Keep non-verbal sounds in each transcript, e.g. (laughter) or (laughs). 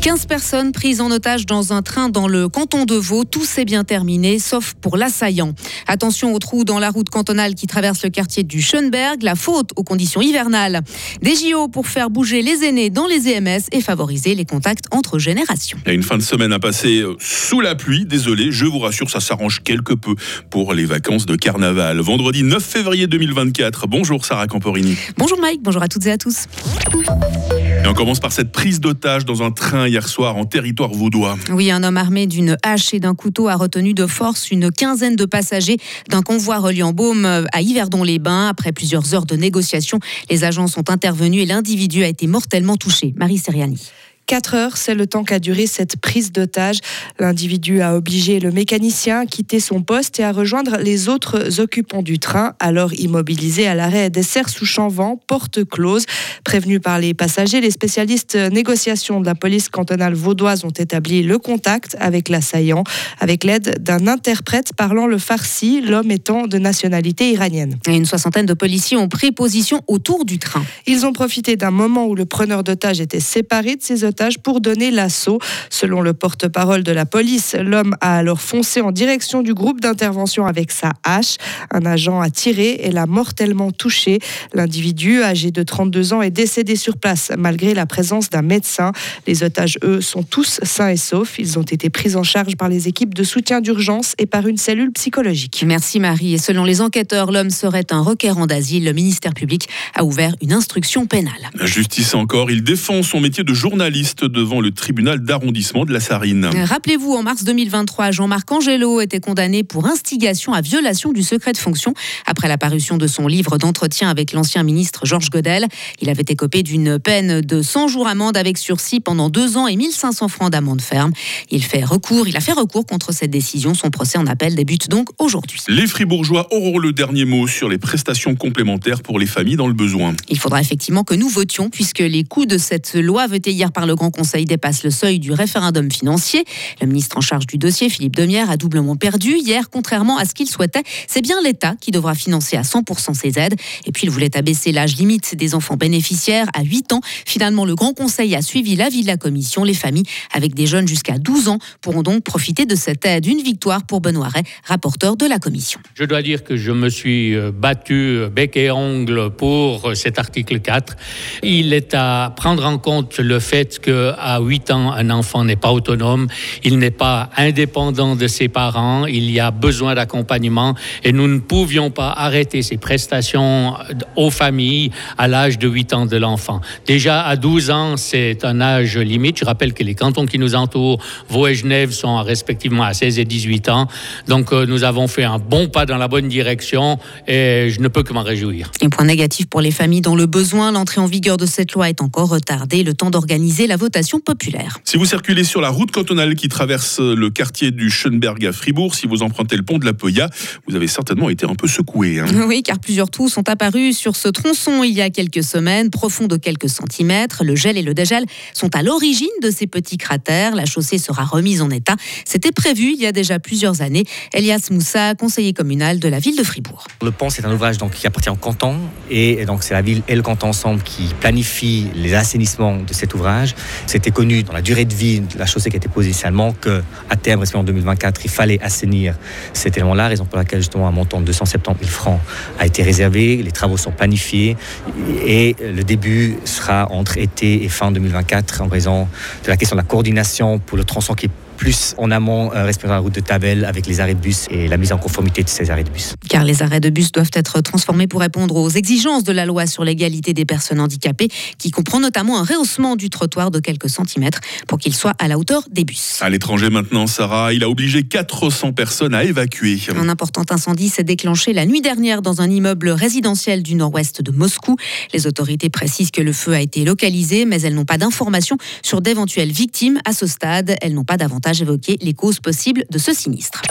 15 personnes prises en otage dans un train dans le canton de Vaud. Tout s'est bien terminé, sauf pour l'assaillant. Attention aux trous dans la route cantonale qui traverse le quartier du Schönberg. La faute aux conditions hivernales. Des JO pour faire bouger les aînés dans les EMS et favoriser les contacts entre générations. Une fin de semaine à passer euh, sous la pluie. Désolé, je vous rassure, ça s'arrange quelque peu pour les vacances de carnaval. Vendredi 9 février 2024. Bonjour Sarah Camporini. Bonjour Mike, bonjour à toutes et à tous. On commence par cette prise d'otage dans un train hier soir en territoire vaudois. Oui, un homme armé d'une hache et d'un couteau a retenu de force une quinzaine de passagers d'un convoi reliant Baume à Yverdon-les-Bains. Après plusieurs heures de négociations, les agents sont intervenus et l'individu a été mortellement touché. Marie Seriani. 4 heures, c'est le temps qu'a duré cette prise d'otage. L'individu a obligé le mécanicien à quitter son poste et à rejoindre les autres occupants du train, alors immobilisés à l'arrêt d'essert sous Chanvent, porte close. Prévenus par les passagers, les spécialistes négociations de la police cantonale vaudoise ont établi le contact avec l'assaillant, avec l'aide d'un interprète parlant le farsi, l'homme étant de nationalité iranienne. Et une soixantaine de policiers ont pris position autour du train. Ils ont profité d'un moment où le preneur d'otage était séparé de ses otages pour donner l'assaut. Selon le porte-parole de la police, l'homme a alors foncé en direction du groupe d'intervention avec sa hache. Un agent a tiré et l'a mortellement touché. L'individu, âgé de 32 ans, est décédé sur place malgré la présence d'un médecin. Les otages, eux, sont tous sains et saufs. Ils ont été pris en charge par les équipes de soutien d'urgence et par une cellule psychologique. Merci Marie. Et selon les enquêteurs, l'homme serait un requérant d'asile. Le ministère public a ouvert une instruction pénale. La justice encore, il défend son métier de journaliste devant le tribunal d'arrondissement de la Sarine. Rappelez-vous, en mars 2023, Jean-Marc Angelo était condamné pour instigation à violation du secret de fonction après la parution de son livre d'entretien avec l'ancien ministre Georges Godel. Il avait écopé d'une peine de 100 jours amende avec sursis pendant deux ans et 1500 francs d'amende ferme. Il fait recours, il a fait recours contre cette décision. Son procès en appel débute donc aujourd'hui. Les Fribourgeois auront le dernier mot sur les prestations complémentaires pour les familles dans le besoin. Il faudra effectivement que nous votions puisque les coûts de cette loi votée hier par le Grand Conseil dépasse le seuil du référendum financier. Le ministre en charge du dossier, Philippe Demière, a doublement perdu. Hier, contrairement à ce qu'il souhaitait, c'est bien l'État qui devra financer à 100% ces aides. Et puis, il voulait abaisser l'âge limite des enfants bénéficiaires à 8 ans. Finalement, le Grand Conseil a suivi l'avis de la Commission. Les familles avec des jeunes jusqu'à 12 ans pourront donc profiter de cette aide. Une victoire pour Benoît Ray, rapporteur de la Commission. Je dois dire que je me suis euh, battu euh, bec et ongle pour euh, cet article 4. Il est à prendre en compte le fait que à 8 ans, un enfant n'est pas autonome, il n'est pas indépendant de ses parents, il y a besoin d'accompagnement et nous ne pouvions pas arrêter ces prestations aux familles à l'âge de 8 ans de l'enfant. Déjà à 12 ans, c'est un âge limite. Je rappelle que les cantons qui nous entourent, Vaud et Genève, sont respectivement à 16 et 18 ans. Donc euh, nous avons fait un bon pas dans la bonne direction et je ne peux que m'en réjouir. Un point négatif pour les familles dont le besoin, l'entrée en vigueur de cette loi est encore retardée, le temps d'organiser la votation populaire. Si vous circulez sur la route cantonale qui traverse le quartier du Schönberg à Fribourg, si vous empruntez le pont de la Poya, vous avez certainement été un peu secoué. Hein. Oui, car plusieurs trous sont apparus sur ce tronçon il y a quelques semaines, profonds de quelques centimètres. Le gel et le dégel sont à l'origine de ces petits cratères. La chaussée sera remise en état. C'était prévu il y a déjà plusieurs années. Elias Moussa, conseiller communal de la ville de Fribourg. Le pont, c'est un ouvrage donc, qui appartient au canton et donc c'est la ville et le canton ensemble qui planifient les assainissements de cet ouvrage. C'était connu dans la durée de vie de la chaussée qui a été posée initialement qu'à terme, en 2024, il fallait assainir cet élément-là, raison pour laquelle justement un montant de 270 000 francs a été réservé. Les travaux sont planifiés et le début sera entre été et fin 2024 en raison de la question de la coordination pour le tronçon qui est plus en amont euh, respectant la route de Tavel avec les arrêts de bus et la mise en conformité de ces arrêts de bus. Car les arrêts de bus doivent être transformés pour répondre aux exigences de la loi sur l'égalité des personnes handicapées, qui comprend notamment un rehaussement du trottoir de quelques centimètres pour qu'il soit à la hauteur des bus. À l'étranger maintenant, Sarah, il a obligé 400 personnes à évacuer. Un important incendie s'est déclenché la nuit dernière dans un immeuble résidentiel du nord-ouest de Moscou. Les autorités précisent que le feu a été localisé, mais elles n'ont pas d'informations sur d'éventuelles victimes. À ce stade, elles n'ont pas davantage davantage évoqué les causes possibles de ce sinistre.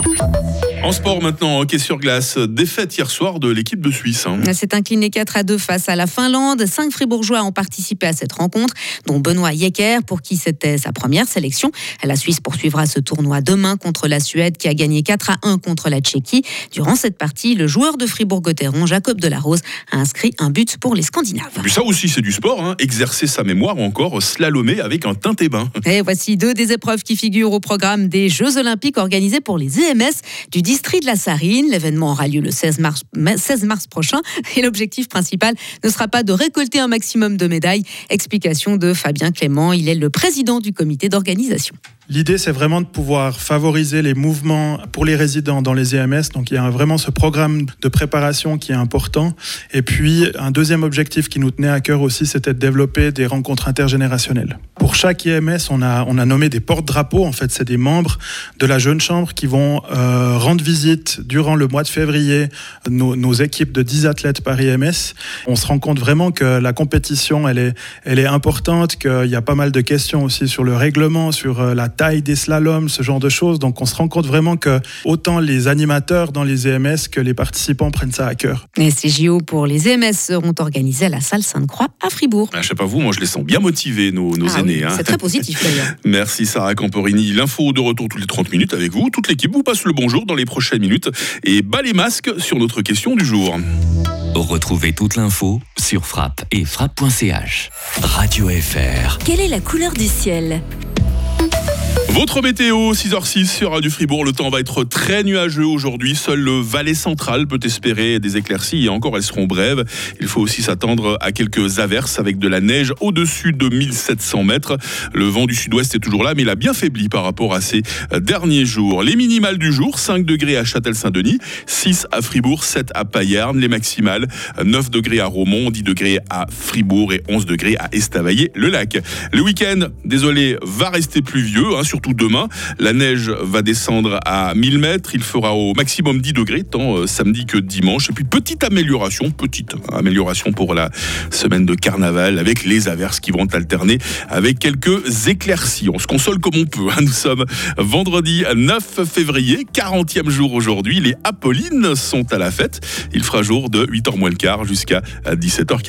En sport maintenant, hockey sur glace, défaite hier soir de l'équipe de Suisse. C'est incliné 4 à 2 face à la Finlande. Cinq Fribourgeois ont participé à cette rencontre, dont Benoît Yecker, pour qui c'était sa première sélection. La Suisse poursuivra ce tournoi demain contre la Suède, qui a gagné 4 à 1 contre la Tchéquie. Durant cette partie, le joueur de Fribourg-Gotteron, Jacob Delarose, a inscrit un but pour les Scandinaves. Puis ça aussi, c'est du sport, hein. exercer sa mémoire ou encore slalomer avec un teinté bain. Et voici deux des épreuves qui figurent au programme des Jeux Olympiques organisés pour les EMS du district de la Sarine. L'événement aura lieu le 16 mars, 16 mars prochain (laughs) et l'objectif principal ne sera pas de récolter un maximum de médailles. Explication de Fabien Clément, il est le président du comité d'organisation. L'idée, c'est vraiment de pouvoir favoriser les mouvements pour les résidents dans les EMS. Donc, il y a vraiment ce programme de préparation qui est important. Et puis, un deuxième objectif qui nous tenait à cœur aussi, c'était de développer des rencontres intergénérationnelles. Pour chaque EMS, on a, on a nommé des porte-drapeaux. En fait, c'est des membres de la jeune chambre qui vont euh, rendre visite durant le mois de février nos, nos, équipes de 10 athlètes par EMS. On se rend compte vraiment que la compétition, elle est, elle est importante, qu'il y a pas mal de questions aussi sur le règlement, sur euh, la taille des slaloms, ce genre de choses. Donc on se rend compte vraiment que autant les animateurs dans les EMS que les participants prennent ça à cœur. Et ces JO pour les EMS seront organisés à la salle Sainte-Croix à Fribourg. Ah, je sais pas vous, moi je les sens bien motivés, nos, nos Ah oui, aînés. hein. C'est très positif (laughs) d'ailleurs. Merci Sarah Camporini. L'info de retour toutes les 30 minutes avec vous. Toute l'équipe vous passe le bonjour dans les prochaines minutes. Et bas les masques sur notre question du jour. Retrouvez toute l'info sur frappe et frappe.ch. Radio FR. Quelle est la couleur du ciel? Votre météo, 6h06 sur Radio Fribourg. Le temps va être très nuageux aujourd'hui. Seul le Valais central peut espérer des éclaircies et encore elles seront brèves. Il faut aussi s'attendre à quelques averses avec de la neige au-dessus de 1700 mètres. Le vent du sud-ouest est toujours là, mais il a bien faibli par rapport à ces derniers jours. Les minimales du jour, 5 degrés à Châtel-Saint-Denis, 6 à Fribourg, 7 à Payerne. Les maximales, 9 degrés à Romont, 10 degrés à Fribourg et 11 degrés à Estavayer-le-Lac. Le week-end, désolé, va rester pluvieux, hein, surtout demain. La neige va descendre à 1000 mètres. Il fera au maximum 10 degrés, tant euh, samedi que dimanche. Et puis, petite amélioration, petite amélioration pour la semaine de carnaval avec les averses qui vont alterner avec quelques éclaircies. On se console comme on peut. hein. Nous sommes vendredi 9 février, 40e jour aujourd'hui. Les Apollines sont à la fête. Il fera jour de 8h moins le quart jusqu'à 17h40.